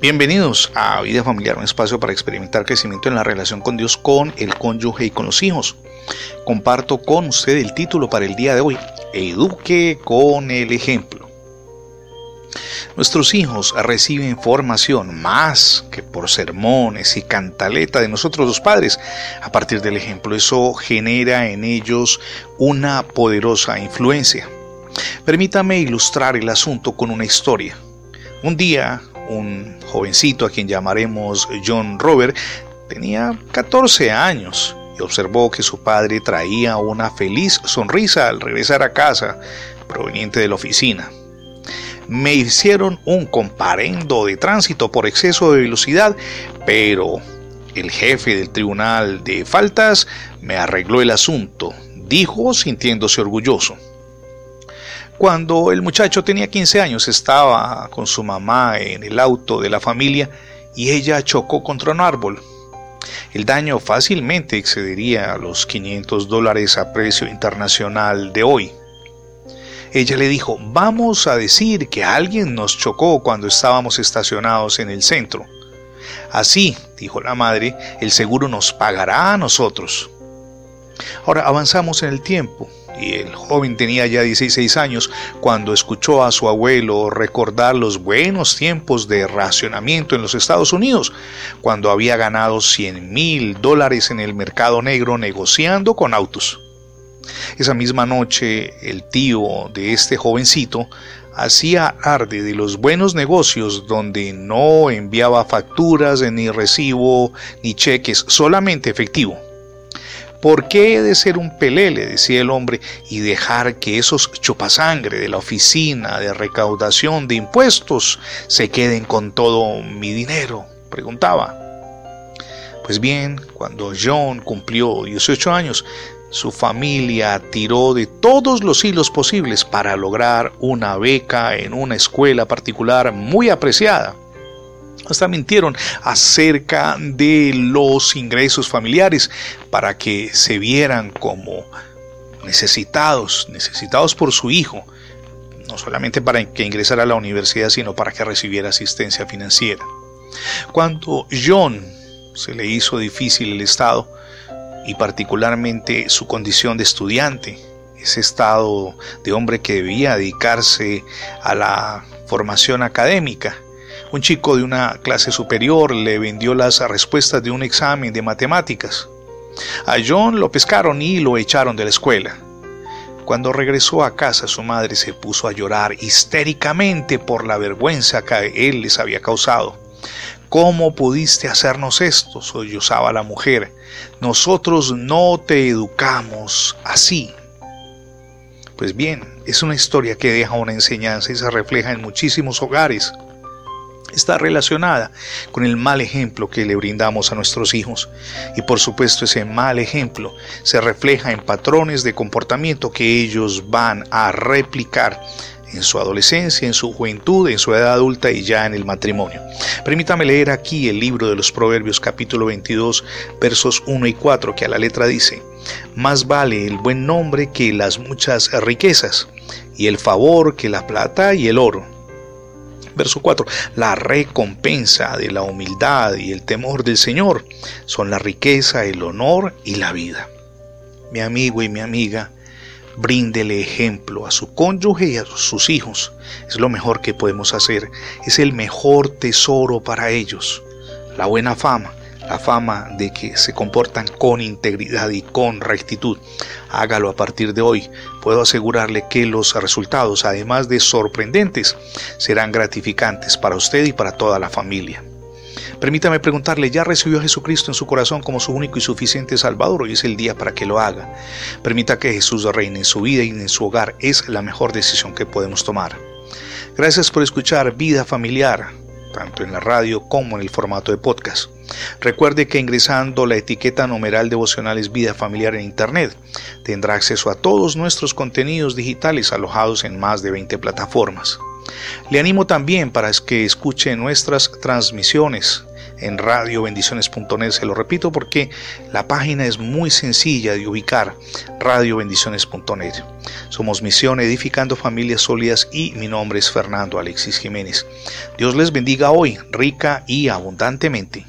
Bienvenidos a Vida Familiar, un espacio para experimentar crecimiento en la relación con Dios, con el cónyuge y con los hijos. Comparto con usted el título para el día de hoy, Eduque con el ejemplo. Nuestros hijos reciben formación más que por sermones y cantaleta de nosotros los padres. A partir del ejemplo, eso genera en ellos una poderosa influencia. Permítame ilustrar el asunto con una historia. Un día, un jovencito a quien llamaremos John Robert tenía 14 años y observó que su padre traía una feliz sonrisa al regresar a casa proveniente de la oficina. Me hicieron un comparendo de tránsito por exceso de velocidad, pero el jefe del tribunal de faltas me arregló el asunto, dijo sintiéndose orgulloso. Cuando el muchacho tenía 15 años estaba con su mamá en el auto de la familia y ella chocó contra un árbol. El daño fácilmente excedería los 500 dólares a precio internacional de hoy. Ella le dijo, vamos a decir que alguien nos chocó cuando estábamos estacionados en el centro. Así, dijo la madre, el seguro nos pagará a nosotros. Ahora avanzamos en el tiempo y el joven tenía ya 16 años cuando escuchó a su abuelo recordar los buenos tiempos de racionamiento en los Estados Unidos, cuando había ganado 100 mil dólares en el mercado negro negociando con autos. Esa misma noche el tío de este jovencito hacía arde de los buenos negocios donde no enviaba facturas ni recibo ni cheques, solamente efectivo. ¿Por qué he de ser un pelele? decía el hombre, y dejar que esos chupasangre de la oficina de recaudación de impuestos se queden con todo mi dinero? preguntaba. Pues bien, cuando John cumplió 18 años, su familia tiró de todos los hilos posibles para lograr una beca en una escuela particular muy apreciada. Hasta mintieron acerca de los ingresos familiares para que se vieran como necesitados, necesitados por su hijo, no solamente para que ingresara a la universidad, sino para que recibiera asistencia financiera. Cuando John se le hizo difícil el estado, y particularmente su condición de estudiante, ese estado de hombre que debía dedicarse a la formación académica, un chico de una clase superior le vendió las respuestas de un examen de matemáticas. A John lo pescaron y lo echaron de la escuela. Cuando regresó a casa su madre se puso a llorar histéricamente por la vergüenza que él les había causado. ¿Cómo pudiste hacernos esto? sollozaba la mujer. Nosotros no te educamos así. Pues bien, es una historia que deja una enseñanza y se refleja en muchísimos hogares está relacionada con el mal ejemplo que le brindamos a nuestros hijos. Y por supuesto ese mal ejemplo se refleja en patrones de comportamiento que ellos van a replicar en su adolescencia, en su juventud, en su edad adulta y ya en el matrimonio. Permítame leer aquí el libro de los Proverbios capítulo 22 versos 1 y 4 que a la letra dice, Más vale el buen nombre que las muchas riquezas y el favor que la plata y el oro Verso 4. La recompensa de la humildad y el temor del Señor son la riqueza, el honor y la vida. Mi amigo y mi amiga, bríndele ejemplo a su cónyuge y a sus hijos. Es lo mejor que podemos hacer. Es el mejor tesoro para ellos. La buena fama la fama de que se comportan con integridad y con rectitud. Hágalo a partir de hoy. Puedo asegurarle que los resultados, además de sorprendentes, serán gratificantes para usted y para toda la familia. Permítame preguntarle, ¿ya recibió a Jesucristo en su corazón como su único y suficiente Salvador? Hoy es el día para que lo haga. Permita que Jesús reine en su vida y en su hogar. Es la mejor decisión que podemos tomar. Gracias por escuchar Vida Familiar tanto en la radio como en el formato de podcast. Recuerde que ingresando la etiqueta numeral devocionales Vida Familiar en Internet tendrá acceso a todos nuestros contenidos digitales alojados en más de 20 plataformas. Le animo también para que escuche nuestras transmisiones en radiobendiciones.net. Se lo repito porque la página es muy sencilla de ubicar, radiobendiciones.net. Somos Misión Edificando Familias Sólidas y mi nombre es Fernando Alexis Jiménez. Dios les bendiga hoy, rica y abundantemente.